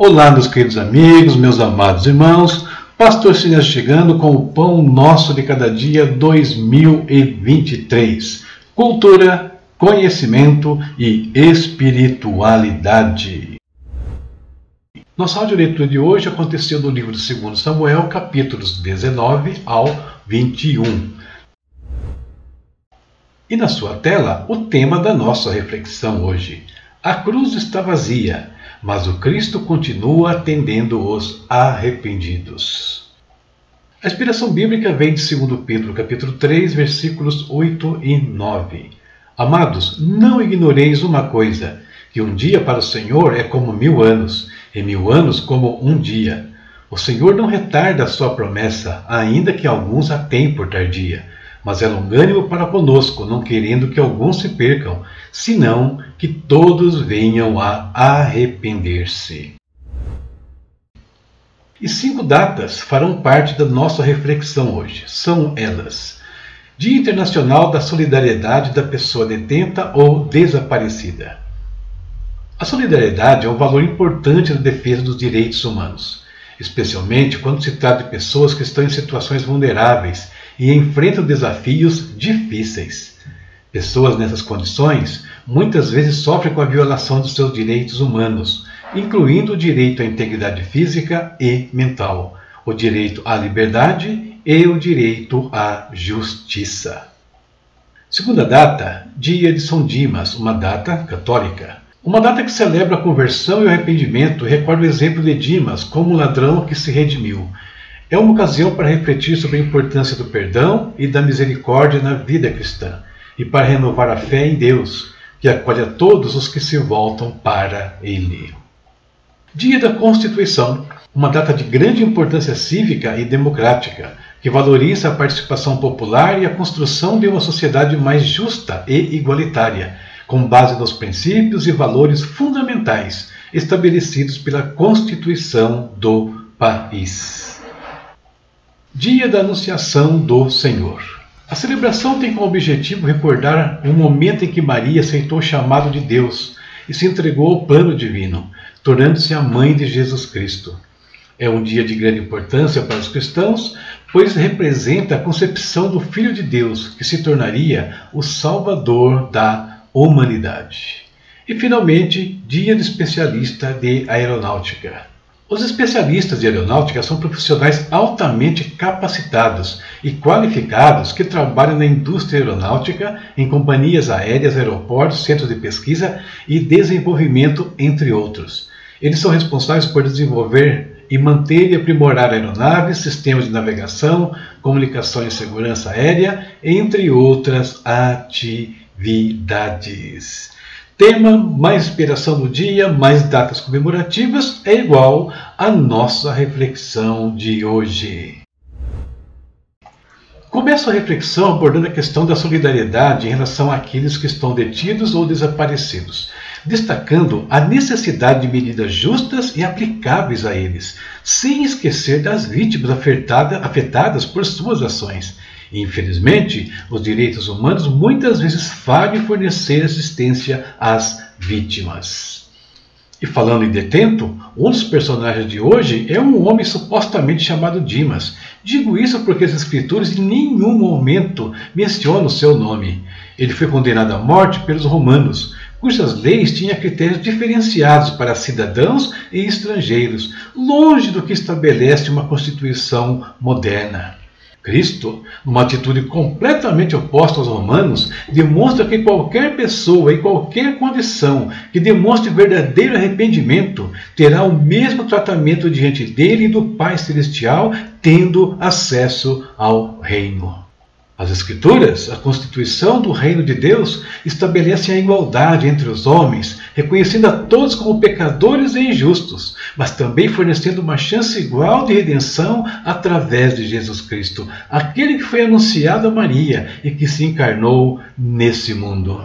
Olá, meus queridos amigos, meus amados irmãos. Pastor Silas chegando com o Pão Nosso de Cada Dia 2023. Cultura, conhecimento e espiritualidade. Nossa audioleitura de hoje aconteceu no livro de 2 Samuel, capítulos 19 ao 21. E na sua tela, o tema da nossa reflexão hoje. A cruz está vazia mas o Cristo continua atendendo os arrependidos. A inspiração bíblica vem de 2 Pedro, capítulo 3, versículos 8 e 9. Amados, não ignoreis uma coisa, que um dia para o Senhor é como mil anos, e mil anos como um dia. O Senhor não retarda a sua promessa, ainda que alguns a tenham por tardia mas é longânimo para conosco, não querendo que alguns se percam, senão que todos venham a arrepender-se. E cinco datas farão parte da nossa reflexão hoje. São elas: Dia Internacional da Solidariedade da Pessoa Detenta ou Desaparecida. A solidariedade é um valor importante na defesa dos direitos humanos, especialmente quando se trata de pessoas que estão em situações vulneráveis e enfrentam desafios difíceis. Pessoas nessas condições muitas vezes sofrem com a violação dos seus direitos humanos, incluindo o direito à integridade física e mental, o direito à liberdade e o direito à justiça. Segunda data, dia de São Dimas, uma data católica. Uma data que celebra a conversão e o arrependimento recorda o exemplo de Dimas como um ladrão que se redimiu é uma ocasião para refletir sobre a importância do perdão e da misericórdia na vida cristã e para renovar a fé em Deus, que acolhe a todos os que se voltam para Ele. Dia da Constituição, uma data de grande importância cívica e democrática, que valoriza a participação popular e a construção de uma sociedade mais justa e igualitária, com base nos princípios e valores fundamentais estabelecidos pela Constituição do país. Dia da Anunciação do Senhor. A celebração tem como objetivo recordar o momento em que Maria aceitou o chamado de Deus e se entregou ao plano divino, tornando-se a mãe de Jesus Cristo. É um dia de grande importância para os cristãos, pois representa a concepção do Filho de Deus, que se tornaria o Salvador da humanidade. E, finalmente, Dia do Especialista de Aeronáutica. Os especialistas de aeronáutica são profissionais altamente capacitados e qualificados que trabalham na indústria aeronáutica, em companhias aéreas, aeroportos, centros de pesquisa e desenvolvimento, entre outros. Eles são responsáveis por desenvolver e manter e aprimorar aeronaves, sistemas de navegação, comunicação e segurança aérea, entre outras atividades. Tema mais inspiração do dia, mais datas comemorativas é igual à nossa reflexão de hoje. Começo a reflexão abordando a questão da solidariedade em relação àqueles que estão detidos ou desaparecidos, destacando a necessidade de medidas justas e aplicáveis a eles, sem esquecer das vítimas afetadas por suas ações Infelizmente, os direitos humanos muitas vezes falham em fornecer assistência às vítimas. E falando em detento, um dos personagens de hoje é um homem supostamente chamado Dimas. Digo isso porque as escrituras em nenhum momento mencionam o seu nome. Ele foi condenado à morte pelos romanos, cujas leis tinham critérios diferenciados para cidadãos e estrangeiros, longe do que estabelece uma constituição moderna. Cristo, numa atitude completamente oposta aos romanos, demonstra que qualquer pessoa, em qualquer condição, que demonstre verdadeiro arrependimento, terá o mesmo tratamento diante dele e do Pai Celestial, tendo acesso ao reino. As Escrituras, a constituição do reino de Deus, estabelecem a igualdade entre os homens, reconhecendo a todos como pecadores e injustos, mas também fornecendo uma chance igual de redenção através de Jesus Cristo, aquele que foi anunciado a Maria e que se encarnou nesse mundo.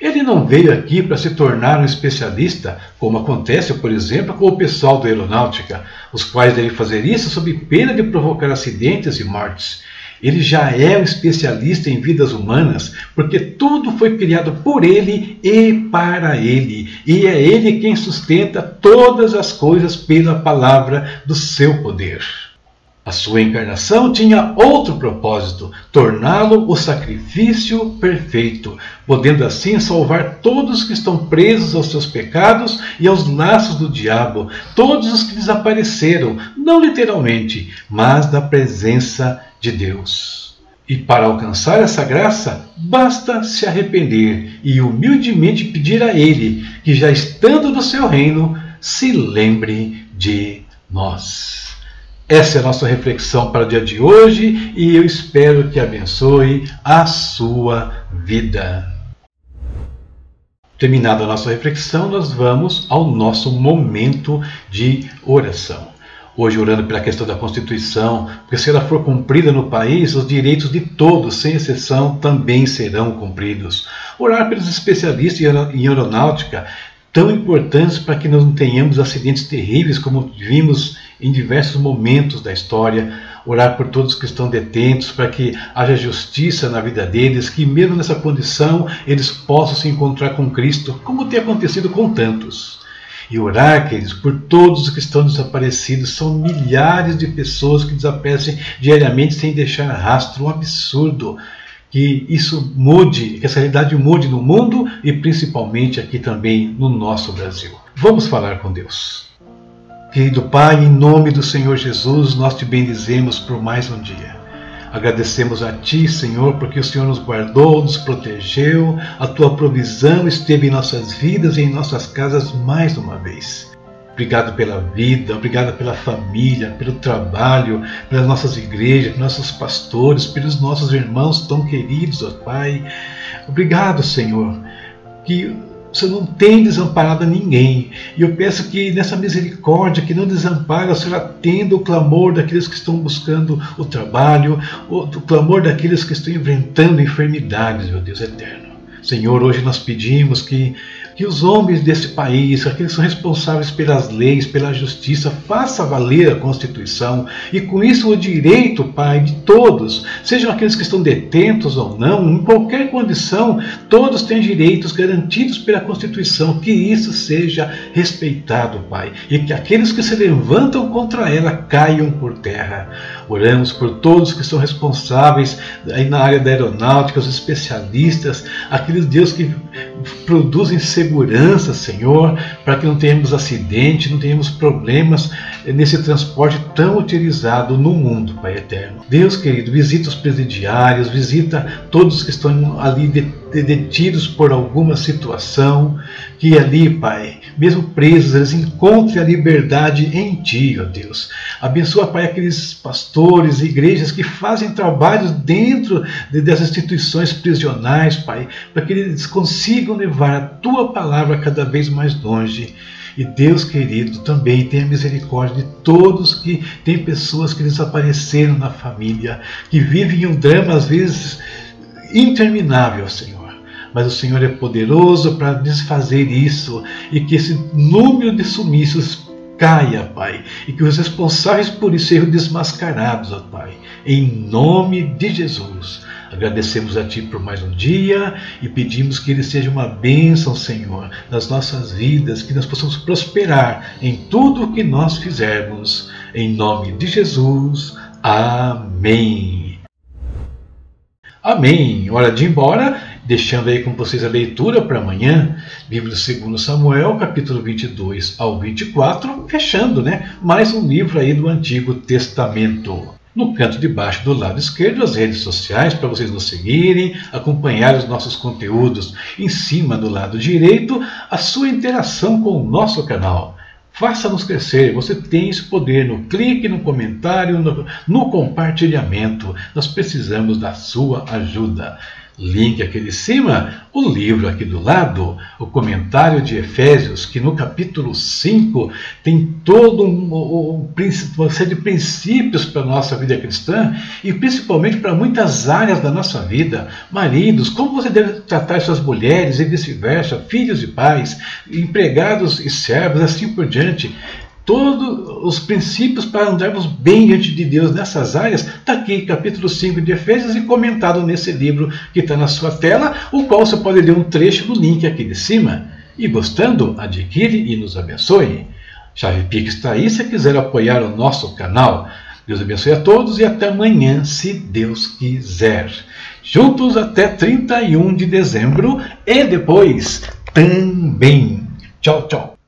Ele não veio aqui para se tornar um especialista, como acontece, por exemplo, com o pessoal da aeronáutica, os quais devem fazer isso sob pena de provocar acidentes e mortes. Ele já é um especialista em vidas humanas, porque tudo foi criado por ele e para ele, e é ele quem sustenta todas as coisas pela palavra do seu poder. A sua encarnação tinha outro propósito: torná-lo o sacrifício perfeito, podendo assim salvar todos que estão presos aos seus pecados e aos laços do diabo, todos os que desapareceram, não literalmente, mas da presença de Deus. E para alcançar essa graça, basta se arrepender e humildemente pedir a Ele que, já estando no seu reino, se lembre de nós. Essa é a nossa reflexão para o dia de hoje e eu espero que abençoe a sua vida. Terminada a nossa reflexão, nós vamos ao nosso momento de oração hoje orando pela questão da Constituição, porque se ela for cumprida no país, os direitos de todos, sem exceção, também serão cumpridos. Orar pelos especialistas em aeronáutica, tão importantes para que não tenhamos acidentes terríveis como vimos em diversos momentos da história. Orar por todos que estão detentos, para que haja justiça na vida deles, que mesmo nessa condição eles possam se encontrar com Cristo, como tem acontecido com tantos e orar, queridos, por todos os que estão desaparecidos. São milhares de pessoas que desaparecem diariamente sem deixar rastro. Um absurdo. Que isso mude, que essa realidade mude no mundo e principalmente aqui também no nosso Brasil. Vamos falar com Deus. Querido Pai, em nome do Senhor Jesus, nós te bendizemos por mais um dia. Agradecemos a Ti, Senhor, porque o Senhor nos guardou, nos protegeu, a Tua provisão esteve em nossas vidas e em nossas casas mais uma vez. Obrigado pela vida, obrigado pela família, pelo trabalho, pelas nossas igrejas, pelos nossos pastores, pelos nossos irmãos tão queridos, ó Pai. Obrigado, Senhor, que Senhor não tem desamparado ninguém. E eu peço que nessa misericórdia, que não desampare, o Senhor atenda o clamor daqueles que estão buscando o trabalho, o, o clamor daqueles que estão enfrentando enfermidades, meu Deus eterno. Senhor, hoje nós pedimos que que os homens desse país, aqueles que são responsáveis pelas leis, pela justiça, façam valer a Constituição e com isso o direito, Pai, de todos, sejam aqueles que estão detentos ou não, em qualquer condição, todos têm direitos garantidos pela Constituição, que isso seja respeitado, Pai, e que aqueles que se levantam contra ela caiam por terra. Oramos por todos que são responsáveis aí na área da aeronáutica, os especialistas, aqueles Deus que produzem segurança, Senhor, para que não tenhamos acidente, não tenhamos problemas nesse transporte tão utilizado no mundo, Pai eterno. Deus querido, visita os presidiários, visita todos que estão ali detidos por alguma situação, que ali, Pai, mesmo presos, eles encontrem a liberdade em Ti, ó Deus. Abençoa, Pai, aqueles pastores e igrejas que fazem trabalhos dentro dessas instituições prisionais, Pai, para que eles consigam levar a Tua palavra cada vez mais longe. E Deus querido também tenha misericórdia de todos que têm pessoas que desapareceram na família, que vivem um drama às vezes interminável, Senhor mas o Senhor é poderoso para desfazer isso e que esse número de sumiços caia, Pai, e que os responsáveis por isso sejam desmascarados, ó Pai, em nome de Jesus. Agradecemos a Ti por mais um dia e pedimos que ele seja uma bênção, Senhor, nas nossas vidas, que nós possamos prosperar em tudo o que nós fizermos. Em nome de Jesus. Amém. Amém. Hora de ir embora deixando aí com vocês a leitura para amanhã, Bíblia segundo Samuel, capítulo 22 ao 24, fechando, né, mais um livro aí do Antigo Testamento. No canto de baixo do lado esquerdo, as redes sociais para vocês nos seguirem, acompanhar os nossos conteúdos. Em cima do lado direito, a sua interação com o nosso canal. Faça-nos crescer. Você tem esse poder no clique, no comentário, no, no compartilhamento. Nós precisamos da sua ajuda link aqui de cima, o livro aqui do lado, o comentário de Efésios, que no capítulo 5 tem todo um, um, uma série de princípios para a nossa vida cristã e principalmente para muitas áreas da nossa vida. Maridos, como você deve tratar suas mulheres e vice-versa, filhos e pais, empregados e servos, assim por diante todos os princípios para andarmos bem diante de Deus nessas áreas, está aqui, capítulo 5 de Efésios, e comentado nesse livro que está na sua tela, o qual você pode ler um trecho do link aqui de cima. E gostando, adquire e nos abençoe. Chave Pix está aí se quiser apoiar o nosso canal. Deus abençoe a todos e até amanhã, se Deus quiser. Juntos até 31 de dezembro e depois também. Tchau, tchau.